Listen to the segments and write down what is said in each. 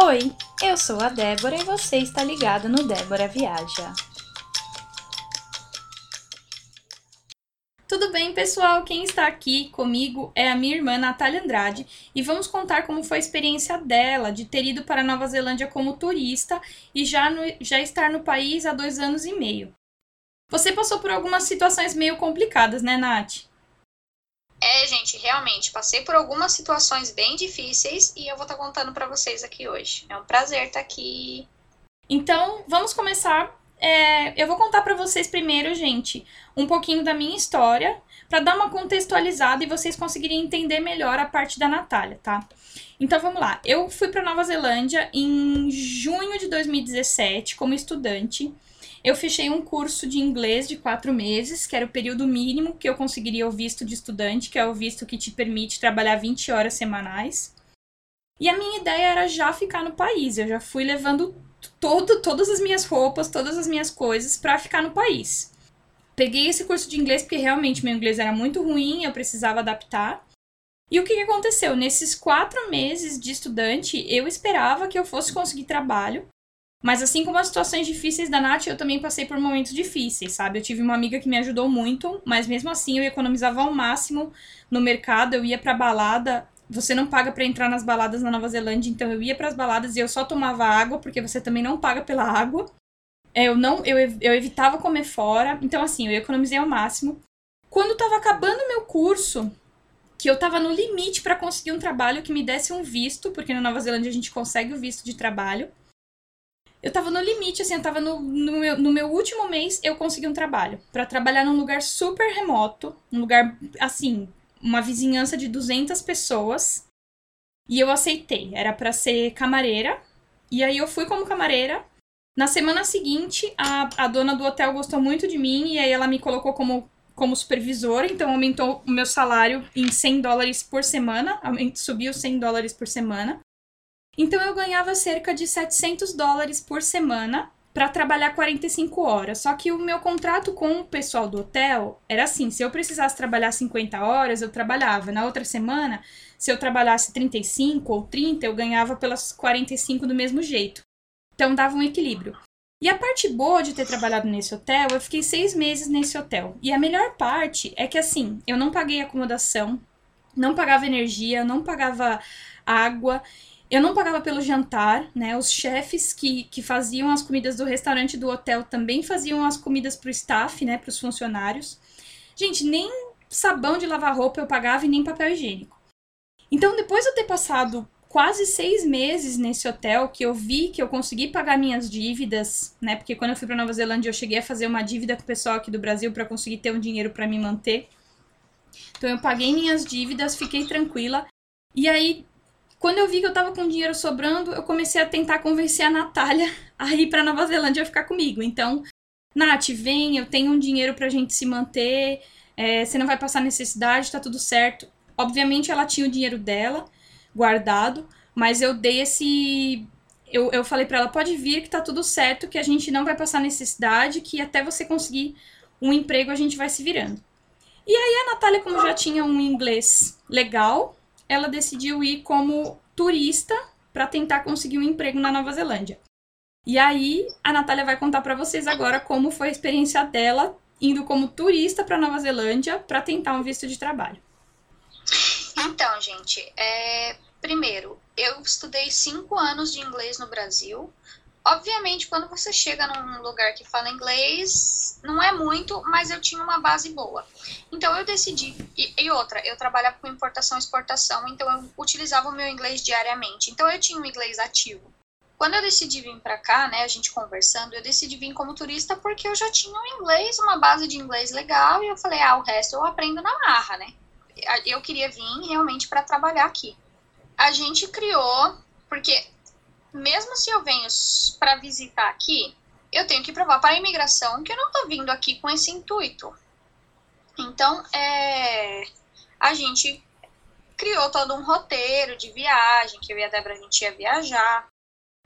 Oi, eu sou a Débora e você está ligado no Débora Viaja. Tudo bem, pessoal? Quem está aqui comigo é a minha irmã Natália Andrade e vamos contar como foi a experiência dela de ter ido para Nova Zelândia como turista e já, no, já estar no país há dois anos e meio. Você passou por algumas situações meio complicadas, né, Nath? É, gente, realmente, passei por algumas situações bem difíceis e eu vou estar tá contando para vocês aqui hoje. É um prazer estar tá aqui. Então, vamos começar. É, eu vou contar para vocês primeiro, gente, um pouquinho da minha história, para dar uma contextualizada e vocês conseguirem entender melhor a parte da Natália, tá? Então vamos lá. Eu fui para Nova Zelândia em junho de 2017 como estudante. Eu fechei um curso de inglês de quatro meses, que era o período mínimo que eu conseguiria o visto de estudante, que é o visto que te permite trabalhar 20 horas semanais. E a minha ideia era já ficar no país. Eu já fui levando todo, todas as minhas roupas, todas as minhas coisas para ficar no país. Peguei esse curso de inglês porque realmente meu inglês era muito ruim, eu precisava adaptar. E o que, que aconteceu? Nesses quatro meses de estudante, eu esperava que eu fosse conseguir trabalho mas assim como as situações difíceis da Nath, eu também passei por momentos difíceis, sabe? Eu tive uma amiga que me ajudou muito, mas mesmo assim eu economizava ao máximo no mercado, eu ia pra balada. Você não paga para entrar nas baladas na Nova Zelândia, então eu ia para as baladas e eu só tomava água, porque você também não paga pela água. É, eu não, eu, eu evitava comer fora, então assim, eu economizei ao máximo. Quando tava acabando meu curso, que eu tava no limite para conseguir um trabalho que me desse um visto, porque na Nova Zelândia a gente consegue o visto de trabalho eu tava no limite, assim, eu tava no, no, meu, no meu último mês, eu consegui um trabalho. para trabalhar num lugar super remoto, um lugar, assim, uma vizinhança de 200 pessoas. E eu aceitei. Era para ser camareira. E aí eu fui como camareira. Na semana seguinte, a, a dona do hotel gostou muito de mim e aí ela me colocou como, como supervisora. Então aumentou o meu salário em 100 dólares por semana. Subiu 100 dólares por semana. Então eu ganhava cerca de 700 dólares por semana para trabalhar 45 horas. Só que o meu contrato com o pessoal do hotel era assim: se eu precisasse trabalhar 50 horas, eu trabalhava. Na outra semana, se eu trabalhasse 35 ou 30, eu ganhava pelas 45 do mesmo jeito. Então dava um equilíbrio. E a parte boa de ter trabalhado nesse hotel, eu fiquei seis meses nesse hotel. E a melhor parte é que assim, eu não paguei acomodação, não pagava energia, não pagava água. Eu não pagava pelo jantar, né? Os chefes que, que faziam as comidas do restaurante do hotel também faziam as comidas para o staff, né? Para os funcionários. Gente, nem sabão de lavar roupa eu pagava e nem papel higiênico. Então, depois de eu ter passado quase seis meses nesse hotel, que eu vi que eu consegui pagar minhas dívidas, né? Porque quando eu fui para Nova Zelândia, eu cheguei a fazer uma dívida com o pessoal aqui do Brasil para conseguir ter um dinheiro para me manter. Então, eu paguei minhas dívidas, fiquei tranquila. E aí, quando eu vi que eu tava com dinheiro sobrando, eu comecei a tentar convencer a Natália a ir pra Nova Zelândia ficar comigo. Então, Nath, vem, eu tenho um dinheiro pra gente se manter, é, você não vai passar necessidade, tá tudo certo. Obviamente ela tinha o dinheiro dela guardado, mas eu dei esse. Eu, eu falei para ela: pode vir que tá tudo certo, que a gente não vai passar necessidade, que até você conseguir um emprego a gente vai se virando. E aí a Natália, como já tinha um inglês legal, ela decidiu ir como turista para tentar conseguir um emprego na Nova Zelândia. E aí a Natália vai contar para vocês agora como foi a experiência dela indo como turista para Nova Zelândia para tentar um visto de trabalho. Então, gente, é... primeiro, eu estudei cinco anos de inglês no Brasil, Obviamente, quando você chega num lugar que fala inglês, não é muito, mas eu tinha uma base boa. Então eu decidi. E, e, outra, eu trabalhava com importação e exportação, então eu utilizava o meu inglês diariamente. Então eu tinha um inglês ativo. Quando eu decidi vir para cá, né, a gente conversando, eu decidi vir como turista porque eu já tinha um inglês, uma base de inglês legal, e eu falei, ah, o resto eu aprendo na marra, né? Eu queria vir realmente para trabalhar aqui. A gente criou, porque mesmo se eu venho para visitar aqui, eu tenho que provar para a imigração que eu não estou vindo aqui com esse intuito. Então, é, a gente criou todo um roteiro de viagem, que eu e a Débora a gente ia viajar.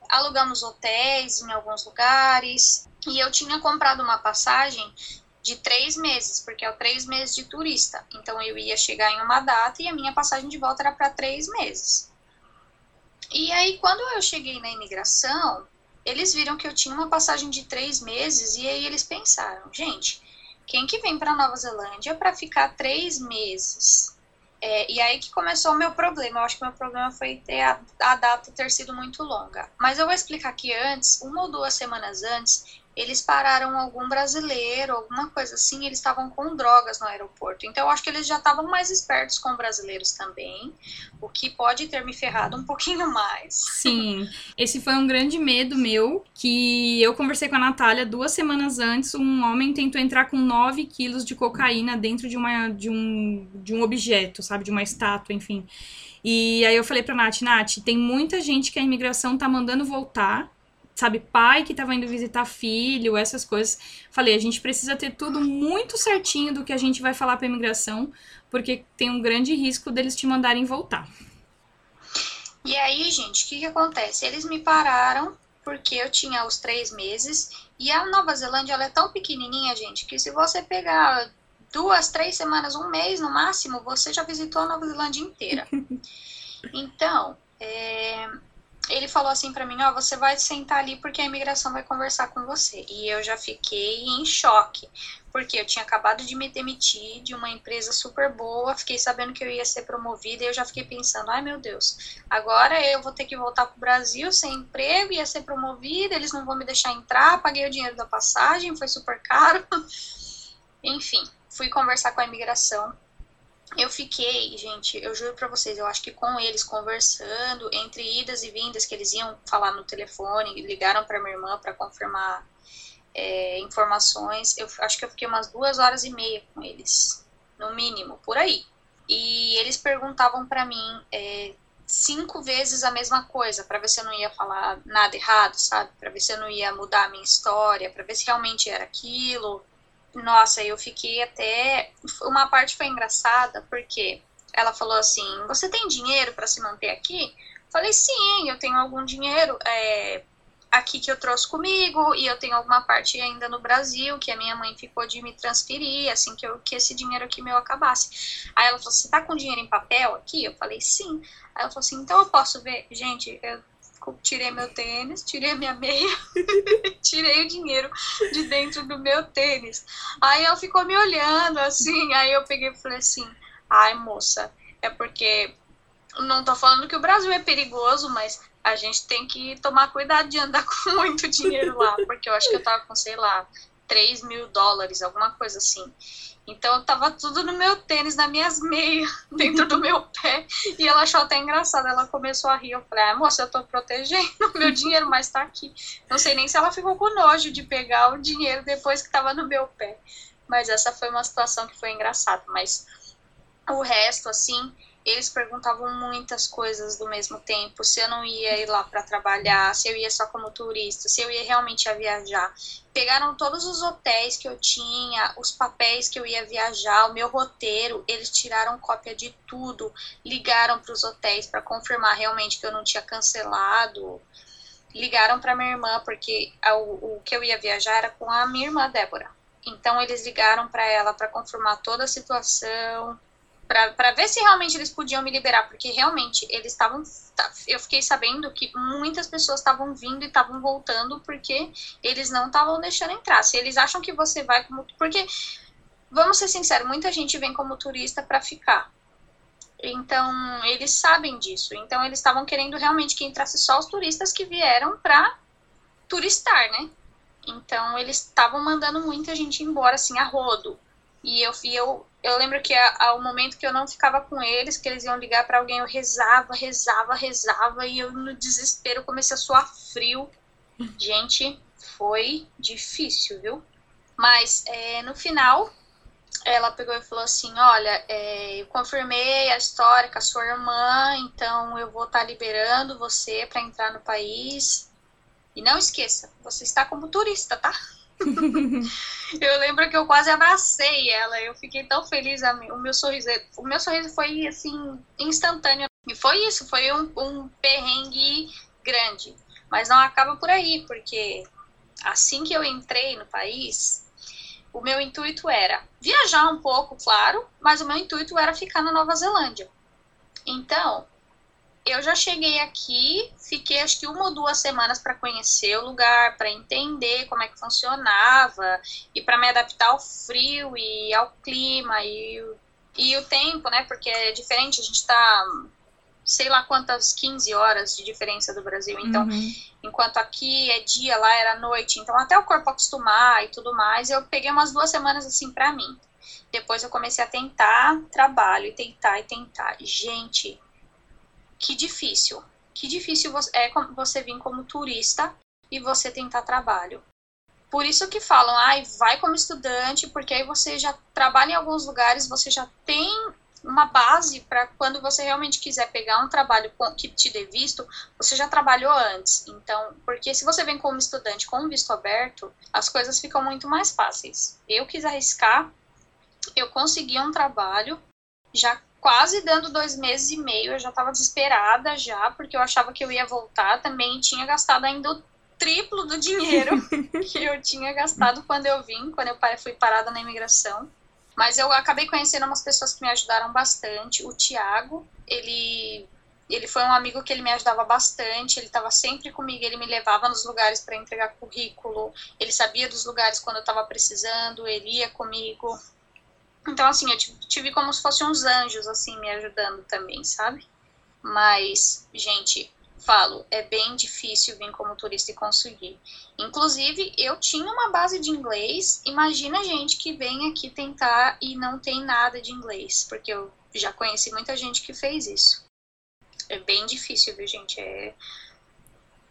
Alugamos hotéis em alguns lugares. E eu tinha comprado uma passagem de três meses, porque é o três meses de turista. Então eu ia chegar em uma data e a minha passagem de volta era para três meses. E aí, quando eu cheguei na imigração, eles viram que eu tinha uma passagem de três meses e aí eles pensaram, gente, quem que vem para Nova Zelândia para ficar três meses? É, e aí que começou o meu problema. Eu acho que o meu problema foi ter a, a data ter sido muito longa. Mas eu vou explicar que antes, uma ou duas semanas antes, eles pararam algum brasileiro, alguma coisa assim, eles estavam com drogas no aeroporto. Então eu acho que eles já estavam mais espertos com brasileiros também, o que pode ter me ferrado um pouquinho mais. Sim, esse foi um grande medo meu, que eu conversei com a Natália duas semanas antes, um homem tentou entrar com 9 quilos de cocaína dentro de, uma, de, um, de um objeto, sabe, de uma estátua, enfim. E aí eu falei pra Nath, Nath, tem muita gente que a imigração tá mandando voltar, sabe, pai que estava indo visitar filho, essas coisas. Falei, a gente precisa ter tudo muito certinho do que a gente vai falar para imigração, porque tem um grande risco deles te mandarem voltar. E aí, gente, o que, que acontece? Eles me pararam porque eu tinha os três meses e a Nova Zelândia ela é tão pequenininha, gente, que se você pegar duas, três semanas, um mês no máximo, você já visitou a Nova Zelândia inteira. Então, é, ele falou assim para mim, ó, oh, você vai sentar ali porque a imigração vai conversar com você. E eu já fiquei em choque, porque eu tinha acabado de me demitir de uma empresa super boa, fiquei sabendo que eu ia ser promovida e eu já fiquei pensando, ai meu Deus, agora eu vou ter que voltar pro Brasil sem emprego, ia ser promovida, eles não vão me deixar entrar, paguei o dinheiro da passagem, foi super caro. Enfim, fui conversar com a imigração eu fiquei, gente, eu juro para vocês, eu acho que com eles conversando, entre idas e vindas, que eles iam falar no telefone, ligaram para minha irmã para confirmar é, informações, eu acho que eu fiquei umas duas horas e meia com eles, no mínimo, por aí. E eles perguntavam para mim é, cinco vezes a mesma coisa, para ver se eu não ia falar nada errado, sabe? Para ver se eu não ia mudar a minha história, para ver se realmente era aquilo nossa, eu fiquei até. Uma parte foi engraçada, porque ela falou assim: Você tem dinheiro para se manter aqui? Falei: Sim, eu tenho algum dinheiro é, aqui que eu trouxe comigo, e eu tenho alguma parte ainda no Brasil, que a minha mãe ficou de me transferir, assim que, eu, que esse dinheiro aqui meu acabasse. Aí ela falou: Você tá com dinheiro em papel aqui? Eu falei: Sim. Aí ela falou assim: Então eu posso ver? Gente, eu tirei meu tênis, tirei minha meia, tirei o dinheiro de dentro do meu tênis. Aí ela ficou me olhando assim, aí eu peguei e falei assim: ai moça, é porque não tô falando que o Brasil é perigoso, mas a gente tem que tomar cuidado de andar com muito dinheiro lá, porque eu acho que eu tava com, sei lá, 3 mil dólares, alguma coisa assim. Então tava tudo no meu tênis, nas minhas meias, dentro do meu pé. E ela achou até engraçado. Ela começou a rir. Eu falei, ah, moça, eu tô protegendo meu dinheiro, mas tá aqui. Não sei nem se ela ficou com nojo de pegar o dinheiro depois que tava no meu pé. Mas essa foi uma situação que foi engraçada. Mas o resto, assim, eles perguntavam muitas coisas do mesmo tempo, se eu não ia ir lá para trabalhar, se eu ia só como turista, se eu ia realmente a viajar. Pegaram todos os hotéis que eu tinha, os papéis que eu ia viajar, o meu roteiro, eles tiraram cópia de tudo, ligaram para os hotéis para confirmar realmente que eu não tinha cancelado. Ligaram para minha irmã porque o, o que eu ia viajar era com a minha irmã Débora. Então eles ligaram para ela para confirmar toda a situação, para ver se realmente eles podiam me liberar, porque realmente eles estavam. Eu fiquei sabendo que muitas pessoas estavam vindo e estavam voltando porque eles não estavam deixando entrar. Se eles acham que você vai como. Porque, vamos ser sinceros, muita gente vem como turista para ficar. Então, eles sabem disso. Então, eles estavam querendo realmente que entrasse só os turistas que vieram para turistar, né? Então, eles estavam mandando muita gente embora, assim, a rodo. E eu, eu, eu lembro que ao momento que eu não ficava com eles, que eles iam ligar para alguém, eu rezava, rezava, rezava, e eu no desespero comecei a suar frio. Gente, foi difícil, viu? Mas é, no final, ela pegou e falou assim: Olha, é, eu confirmei a história com a sua irmã, então eu vou estar tá liberando você para entrar no país. E não esqueça, você está como turista, tá? eu lembro que eu quase abracei ela, eu fiquei tão feliz, o meu sorriso, o meu sorriso foi assim instantâneo. E foi isso, foi um, um perrengue grande. Mas não acaba por aí, porque assim que eu entrei no país, o meu intuito era viajar um pouco, claro, mas o meu intuito era ficar na Nova Zelândia. Então, eu já cheguei aqui, fiquei acho que uma ou duas semanas para conhecer o lugar, para entender como é que funcionava e para me adaptar ao frio e ao clima e, e o tempo, né? Porque é diferente, a gente está sei lá quantas 15 horas de diferença do Brasil. Então, uhum. enquanto aqui é dia, lá era noite. Então, até o corpo acostumar e tudo mais, eu peguei umas duas semanas assim para mim. Depois eu comecei a tentar trabalho e tentar e tentar. Gente, que difícil. Que difícil é você vir como turista e você tentar trabalho. Por isso que falam, ai, vai como estudante, porque aí você já trabalha em alguns lugares, você já tem uma base para quando você realmente quiser pegar um trabalho que te dê visto, você já trabalhou antes. Então, porque se você vem como estudante com visto aberto, as coisas ficam muito mais fáceis. Eu quis arriscar, eu consegui um trabalho, já quase dando dois meses e meio, eu já estava desesperada já, porque eu achava que eu ia voltar também, tinha gastado ainda o triplo do dinheiro que eu tinha gastado quando eu vim, quando eu fui parada na imigração. Mas eu acabei conhecendo umas pessoas que me ajudaram bastante. O Tiago, ele ele foi um amigo que ele me ajudava bastante, ele estava sempre comigo, ele me levava nos lugares para entregar currículo, ele sabia dos lugares quando eu estava precisando, ele ia comigo. Então, assim, eu tive como se fossem uns anjos, assim, me ajudando também, sabe? Mas, gente, falo, é bem difícil vir como turista e conseguir. Inclusive, eu tinha uma base de inglês. Imagina gente que vem aqui tentar e não tem nada de inglês, porque eu já conheci muita gente que fez isso. É bem difícil, viu, gente? É...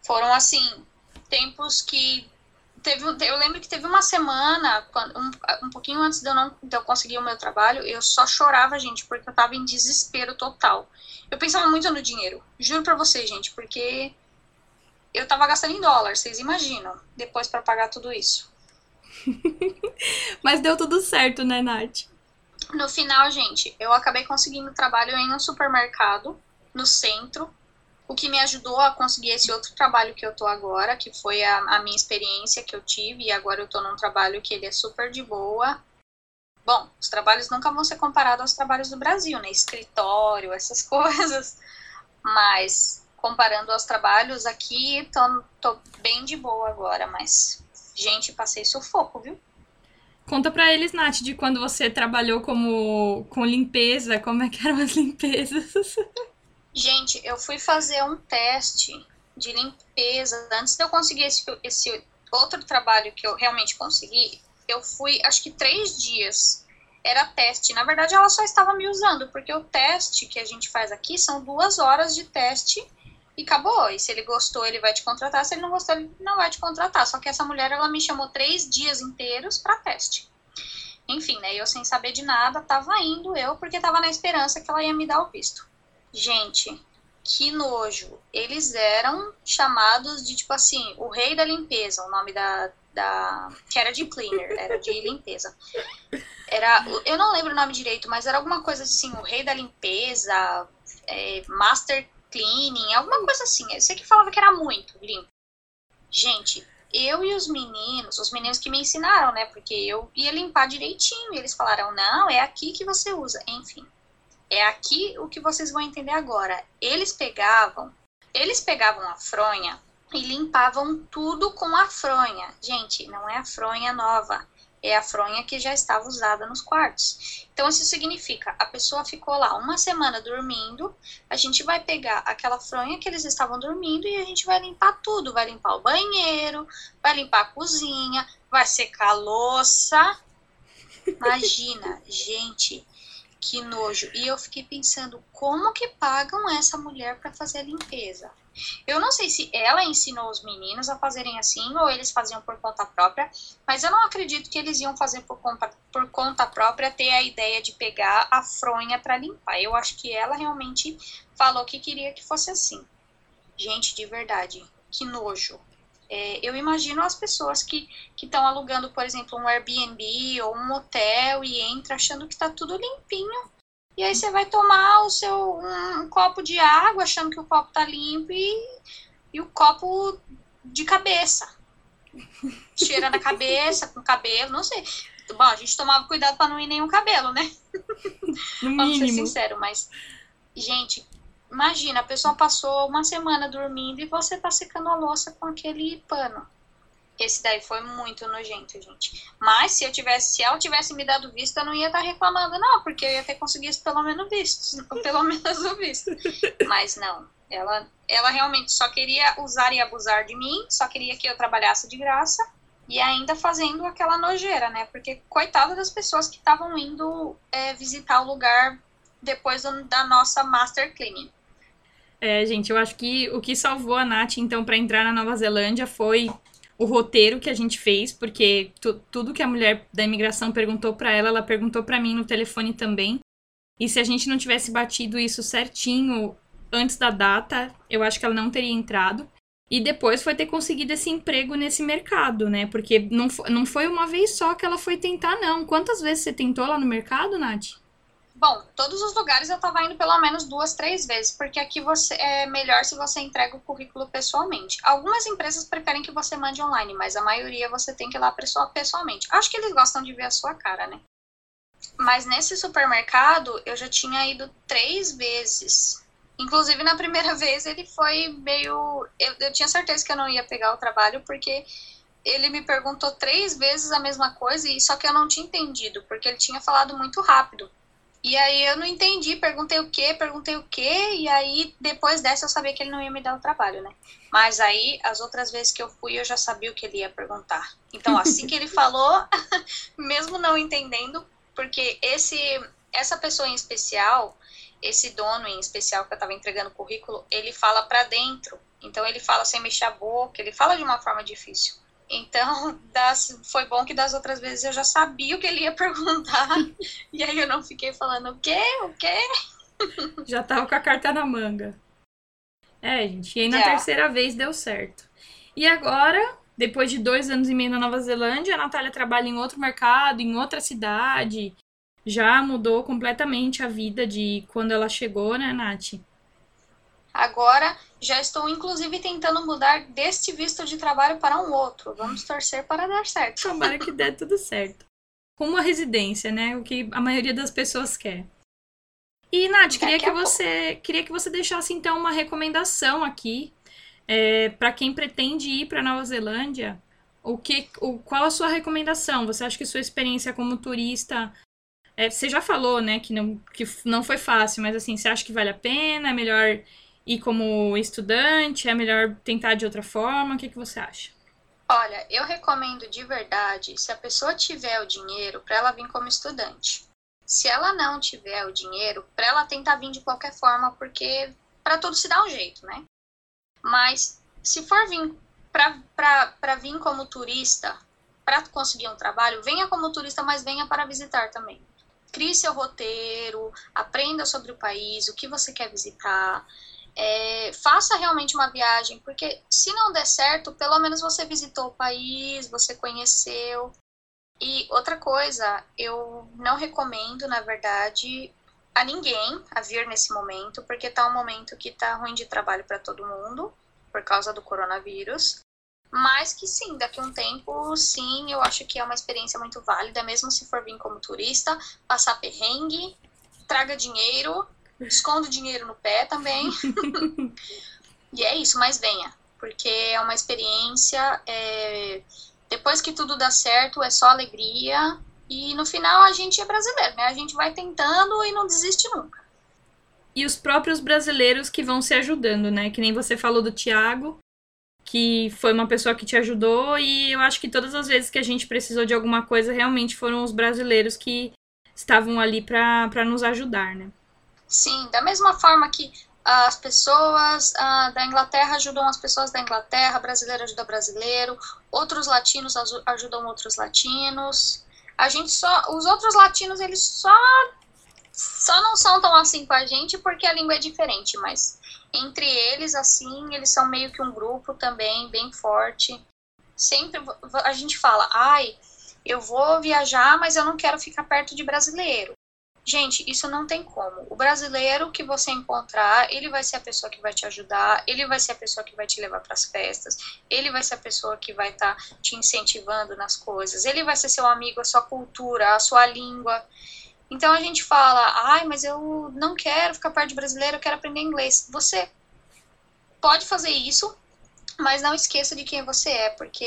Foram, assim, tempos que teve, eu lembro que teve uma semana, um, um pouquinho antes de eu, não, de eu conseguir o meu trabalho, eu só chorava, gente, porque eu tava em desespero total. Eu pensava muito no dinheiro, juro pra vocês, gente, porque eu tava gastando em dólar, vocês imaginam, depois para pagar tudo isso. Mas deu tudo certo, né, Nath? No final, gente, eu acabei conseguindo trabalho em um supermercado no centro, o que me ajudou a conseguir esse outro trabalho que eu tô agora, que foi a, a minha experiência que eu tive, e agora eu tô num trabalho que ele é super de boa. Bom, os trabalhos nunca vão ser comparados aos trabalhos do Brasil, né? Escritório, essas coisas. Mas comparando aos trabalhos aqui, tô, tô bem de boa agora, mas gente, passei sufoco, viu? Conta pra eles, Nath, de quando você trabalhou como com limpeza, como é que eram as limpezas? Gente, eu fui fazer um teste de limpeza antes de eu conseguir esse, esse outro trabalho que eu realmente consegui. Eu fui, acho que três dias. Era teste. Na verdade, ela só estava me usando, porque o teste que a gente faz aqui são duas horas de teste e acabou. E se ele gostou, ele vai te contratar. Se ele não gostou, ele não vai te contratar. Só que essa mulher, ela me chamou três dias inteiros para teste. Enfim, né? Eu sem saber de nada, tava indo eu, porque tava na esperança que ela ia me dar o visto. Gente, que nojo. Eles eram chamados de, tipo assim, o rei da limpeza, o nome da. da que era de cleaner, era de limpeza. Era. Eu não lembro o nome direito, mas era alguma coisa assim, o rei da limpeza, é, master cleaning, alguma coisa assim. Eu sei que falava que era muito limpo. Gente, eu e os meninos, os meninos que me ensinaram, né? Porque eu ia limpar direitinho. E eles falaram, não, é aqui que você usa. Enfim. É aqui o que vocês vão entender agora. Eles pegavam, eles pegavam a fronha e limpavam tudo com a fronha. Gente, não é a fronha nova, é a fronha que já estava usada nos quartos. Então, isso significa, a pessoa ficou lá uma semana dormindo, a gente vai pegar aquela fronha que eles estavam dormindo e a gente vai limpar tudo. Vai limpar o banheiro, vai limpar a cozinha, vai secar a louça. Imagina, gente, que nojo. E eu fiquei pensando, como que pagam essa mulher para fazer a limpeza? Eu não sei se ela ensinou os meninos a fazerem assim ou eles faziam por conta própria, mas eu não acredito que eles iam fazer por conta, por conta própria ter a ideia de pegar a fronha para limpar. Eu acho que ela realmente falou que queria que fosse assim. Gente, de verdade, que nojo. É, eu imagino as pessoas que estão alugando, por exemplo, um Airbnb ou um hotel e entra achando que está tudo limpinho. E aí você vai tomar o seu um, um, copo de água achando que o copo está limpo e, e o copo de cabeça. Cheira na cabeça, com cabelo, não sei. Bom, a gente tomava cuidado para não ir nenhum cabelo, né? No Vamos ser sincero, mas gente, Imagina, a pessoa passou uma semana dormindo e você tá secando a louça com aquele pano. Esse daí foi muito nojento, gente. Mas se eu tivesse, se ela tivesse me dado visto, eu não ia estar tá reclamando, não, porque eu ia ter conseguido pelo menos visto, pelo menos o visto. Mas não, ela, ela realmente só queria usar e abusar de mim, só queria que eu trabalhasse de graça e ainda fazendo aquela nojeira, né? Porque coitada das pessoas que estavam indo é, visitar o lugar depois da nossa Master Cleaning. É, gente, eu acho que o que salvou a Nath, então, para entrar na Nova Zelândia foi o roteiro que a gente fez, porque tu, tudo que a mulher da imigração perguntou para ela, ela perguntou para mim no telefone também. E se a gente não tivesse batido isso certinho antes da data, eu acho que ela não teria entrado. E depois foi ter conseguido esse emprego nesse mercado, né? Porque não, não foi uma vez só que ela foi tentar, não. Quantas vezes você tentou lá no mercado, Nath? Bom, todos os lugares eu estava indo pelo menos duas, três vezes, porque aqui você é melhor se você entrega o currículo pessoalmente. Algumas empresas preferem que você mande online, mas a maioria você tem que ir lá pessoalmente. Acho que eles gostam de ver a sua cara, né? Mas nesse supermercado eu já tinha ido três vezes. Inclusive na primeira vez ele foi meio. Eu, eu tinha certeza que eu não ia pegar o trabalho, porque ele me perguntou três vezes a mesma coisa, e só que eu não tinha entendido, porque ele tinha falado muito rápido. E aí eu não entendi, perguntei o que, perguntei o que, e aí depois dessa eu sabia que ele não ia me dar o trabalho, né? Mas aí as outras vezes que eu fui eu já sabia o que ele ia perguntar. Então assim que ele falou, mesmo não entendendo, porque esse essa pessoa em especial, esse dono em especial que eu estava entregando o currículo, ele fala para dentro. Então ele fala sem mexer a boca, ele fala de uma forma difícil. Então, das, foi bom que das outras vezes eu já sabia o que ele ia perguntar. e aí eu não fiquei falando o quê? O quê? Já tava com a carta na manga. É, gente. E aí na yeah. terceira vez deu certo. E agora, depois de dois anos e meio na Nova Zelândia, a Natália trabalha em outro mercado, em outra cidade. Já mudou completamente a vida de quando ela chegou, né, Nath? Agora já estou inclusive tentando mudar deste visto de trabalho para um outro. Vamos torcer para dar certo. Tomara que dê tudo certo. Com uma residência, né? O que a maioria das pessoas quer. E Nath, queria que você queria que você deixasse então uma recomendação aqui é, para quem pretende ir para Nova Zelândia. O que, o, qual a sua recomendação? Você acha que sua experiência como turista é, você já falou, né, que não, que não foi fácil, mas assim, você acha que vale a pena? É melhor ir como estudante? É melhor tentar de outra forma? O que, que você acha? Olha, eu recomendo de verdade, se a pessoa tiver o dinheiro, para ela vir como estudante. Se ela não tiver o dinheiro, para ela tentar vir de qualquer forma, porque para tudo se dá um jeito, né? Mas se for vir para vir como turista, para conseguir um trabalho, venha como turista, mas venha para visitar também. Crie seu roteiro, aprenda sobre o país, o que você quer visitar, é, faça realmente uma viagem, porque se não der certo, pelo menos você visitou o país, você conheceu. E outra coisa, eu não recomendo, na verdade, a ninguém a vir nesse momento, porque tá um momento que tá ruim de trabalho para todo mundo, por causa do coronavírus. Mas que sim, daqui a um tempo, sim, eu acho que é uma experiência muito válida, mesmo se for vir como turista, passar perrengue, traga dinheiro escondo dinheiro no pé também. e é isso, mas venha, porque é uma experiência. É... Depois que tudo dá certo, é só alegria. E no final a gente é brasileiro, né? A gente vai tentando e não desiste nunca. E os próprios brasileiros que vão se ajudando, né? Que nem você falou do Tiago, que foi uma pessoa que te ajudou, e eu acho que todas as vezes que a gente precisou de alguma coisa, realmente foram os brasileiros que estavam ali para nos ajudar, né? Sim, da mesma forma que as pessoas uh, da Inglaterra ajudam as pessoas da Inglaterra, brasileiro ajuda brasileiro, outros latinos ajudam outros latinos. A gente só, os outros latinos eles só só não são tão assim com a gente porque a língua é diferente, mas entre eles assim, eles são meio que um grupo também bem forte. Sempre a gente fala: "Ai, eu vou viajar, mas eu não quero ficar perto de brasileiro". Gente, isso não tem como. O brasileiro que você encontrar, ele vai ser a pessoa que vai te ajudar, ele vai ser a pessoa que vai te levar para as festas, ele vai ser a pessoa que vai estar tá te incentivando nas coisas, ele vai ser seu amigo, a sua cultura, a sua língua. Então a gente fala, ai, mas eu não quero ficar perto de brasileiro, eu quero aprender inglês. Você pode fazer isso, mas não esqueça de quem você é, porque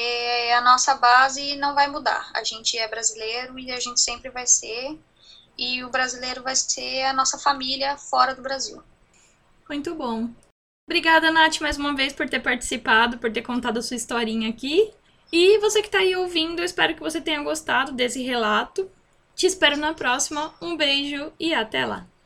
a nossa base não vai mudar. A gente é brasileiro e a gente sempre vai ser, e o brasileiro vai ser a nossa família fora do Brasil. Muito bom. Obrigada, Nath, mais uma vez por ter participado, por ter contado a sua historinha aqui. E você que está aí ouvindo, eu espero que você tenha gostado desse relato. Te espero na próxima. Um beijo e até lá!